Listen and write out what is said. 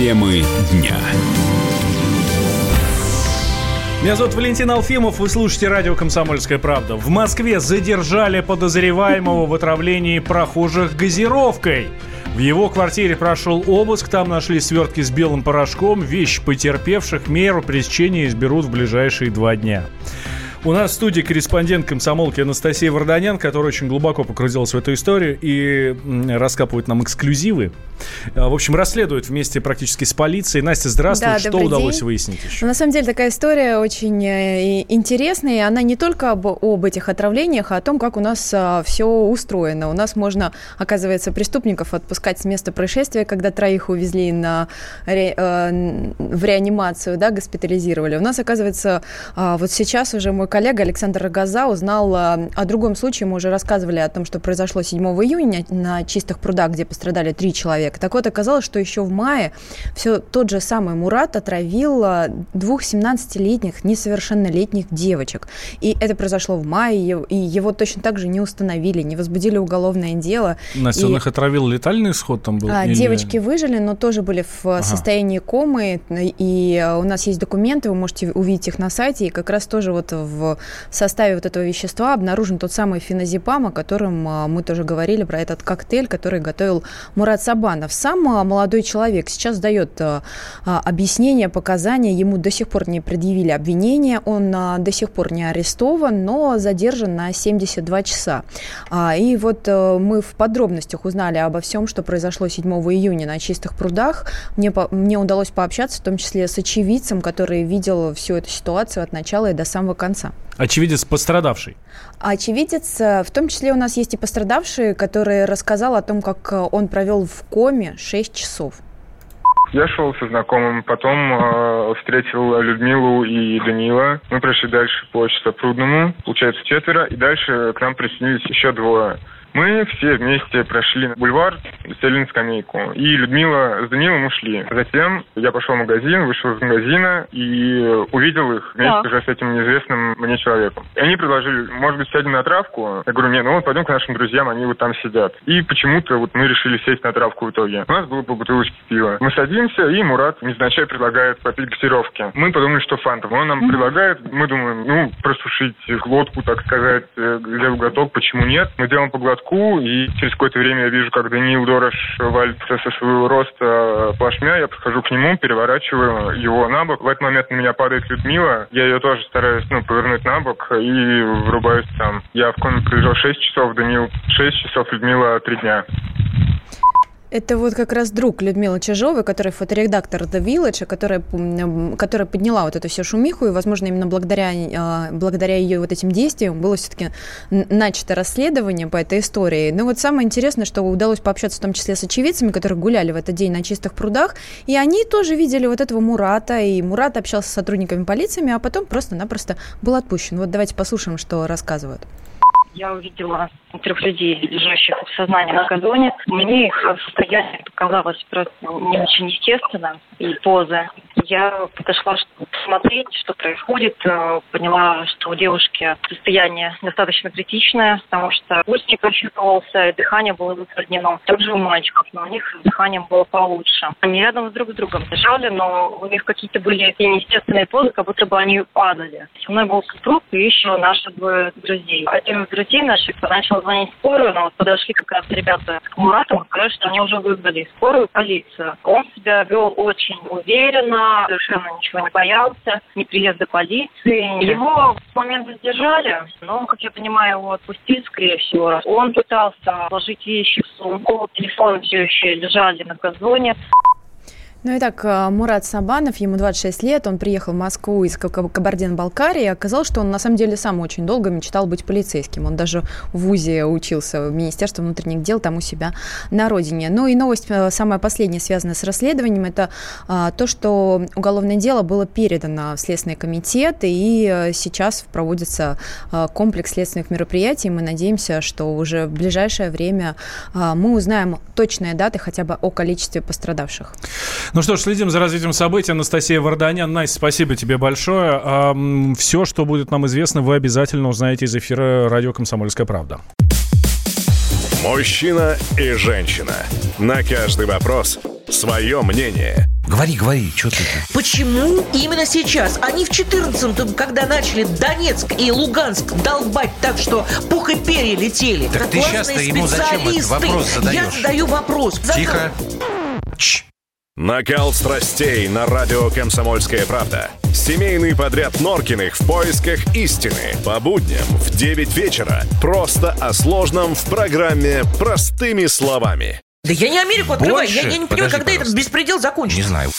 Темы дня. Меня зовут Валентин Алфимов, вы слушаете радио «Комсомольская правда». В Москве задержали подозреваемого в отравлении прохожих газировкой. В его квартире прошел обыск, там нашли свертки с белым порошком, вещи потерпевших, меру пресечения изберут в ближайшие два дня. У нас в студии корреспондент комсомолки Анастасия Варданян, которая очень глубоко погрузилась в эту историю и раскапывает нам эксклюзивы. А, в общем, расследует вместе практически с полицией. Настя, здравствуй. Да, Что удалось день. выяснить еще? Ну, на самом деле такая история очень э, интересная. И она не только об, об этих отравлениях, а о том, как у нас а, все устроено. У нас можно, оказывается, преступников отпускать с места происшествия, когда троих увезли на, ре, э, в реанимацию, да, госпитализировали. У нас, оказывается, э, вот сейчас уже мой коллега Александр Рогоза узнал о другом случае. Мы уже рассказывали о том, что произошло 7 июня на чистых прудах, где пострадали три человека. Так вот, оказалось, что еще в мае все тот же самый Мурат отравил э, двух 17-летних несовершеннолетних девочек. И это произошло в мае, и его точно так же не установили, не возбудили уголовное дело. Настя, и... он их отравил летальный исход там был? А, или... Девочки выжили, но тоже были в ага. состоянии комы, и у нас есть документы, вы можете увидеть их на сайте, и как раз тоже вот в составе вот этого вещества обнаружен тот самый феназепам, о котором а, мы тоже говорили, про этот коктейль, который готовил Мурат Сабанов. Сам а, молодой человек сейчас дает а, объяснение, показания, ему до сих пор не предъявили обвинения, он до сих пор не арестован, но задержан на 72 часа. И вот мы в подробностях узнали обо всем, что произошло 7 июня на чистых прудах. Мне, мне удалось пообщаться, в том числе с очевидцем, который видел всю эту ситуацию от начала и до самого конца. Очевидец пострадавший. Очевидец, э, в том числе у нас есть и пострадавший, который рассказал о том, как э, он провел в коме 6 часов. Я шел со знакомым, потом э, встретил Людмилу и Данила. Мы прошли дальше по Чистопрудному, получается четверо, и дальше к нам присоединились еще двое. Мы все вместе прошли бульвар, сели на скамейку. И Людмила с Данилом ушли. Затем я пошел в магазин, вышел из магазина и увидел их вместе да. уже с этим неизвестным мне человеком. И они предложили, может быть, сядем на травку? Я говорю, нет, ну вот пойдем к нашим друзьям, они вот там сидят. И почему-то вот мы решили сесть на травку в итоге. У нас было по бутылочке пива. Мы садимся, и Мурат незначай предлагает попить газировки. Мы подумали, что фантом. Он нам mm-hmm. предлагает, мы думаем, ну, просушить глотку, так сказать, для уготок, почему нет? Мы делаем поглотку городку, и через какое-то время я вижу, как Даниил Дорош валится со своего роста плашмя, я подхожу к нему, переворачиваю его на бок. В этот момент на меня падает Людмила, я ее тоже стараюсь ну, повернуть на бок и врубаюсь там. Я в комнате пролежал 6 часов, Даниил 6 часов, Людмила 3 дня. Это вот как раз друг Людмилы Чижовой, который фоторедактор The Village, которая, которая подняла вот эту всю шумиху, и, возможно, именно благодаря, а, благодаря ее вот этим действиям было все-таки начато расследование по этой истории. Но вот самое интересное, что удалось пообщаться в том числе с очевидцами, которые гуляли в этот день на чистых прудах, и они тоже видели вот этого Мурата, и Мурат общался с сотрудниками полиции, а потом просто-напросто был отпущен. Вот давайте послушаем, что рассказывают. Я увидела трех людей, лежащих в сознании на газоне. Мне их состояние показалось просто не очень естественно и поза. Я подошла посмотреть, что происходит. Э, поняла, что у девушки состояние достаточно критичное, потому что пульс не прочувствовался, и дыхание было затруднено. Также у мальчиков, но у них с дыханием было получше. Они рядом друг с другом лежали, но у них какие-то были неестественные позы, как будто бы они падали. Со мной был супруг и еще наши двое друзей. Один из друзей наших начал звонить в скорую, но вот подошли как раз ребята к Мурату сказали, что они уже вызвали скорую полицию. Он себя вел очень уверенно, совершенно ничего не боялся, ни приезда полиции. Его в момент задержали, но, как я понимаю, его отпустили, скорее всего. Он пытался положить вещи в сумку, телефон все еще лежали на газоне. Ну и так, э, Мурат Сабанов, ему 26 лет, он приехал в Москву из Кабардино-Балкарии, и оказалось, что он на самом деле сам очень долго мечтал быть полицейским. Он даже в ВУЗе учился в Министерстве внутренних дел там у себя на родине. Ну и новость э, самая последняя, связанная с расследованием, это а, то, что уголовное дело было передано в Следственный комитет, и сейчас проводится а, комплекс следственных мероприятий. Мы надеемся, что уже в ближайшее время а, мы узнаем точные даты хотя бы о количестве пострадавших. Ну что ж, следим за развитием событий. Анастасия Варданян. Настя, спасибо тебе большое. Все, что будет нам известно, вы обязательно узнаете из эфира радио «Комсомольская правда». Мужчина и женщина. На каждый вопрос свое мнение – Говори, говори, что ты... Почему именно сейчас? Они в 14-м, когда начали Донецк и Луганск долбать так, что пух и перья летели. Так ты классные сейчас-то ему зачем этот вопрос задаешь? Я задаю вопрос. Тихо. Чш. Накал страстей на радио «Комсомольская правда». Семейный подряд Норкиных в поисках истины. По будням в 9 вечера. Просто о сложном в программе «Простыми словами». Да я не Америку открываю. Больше? Я, я не понимаю, Подожди, когда пожалуйста. этот беспредел закончится. Не знаю.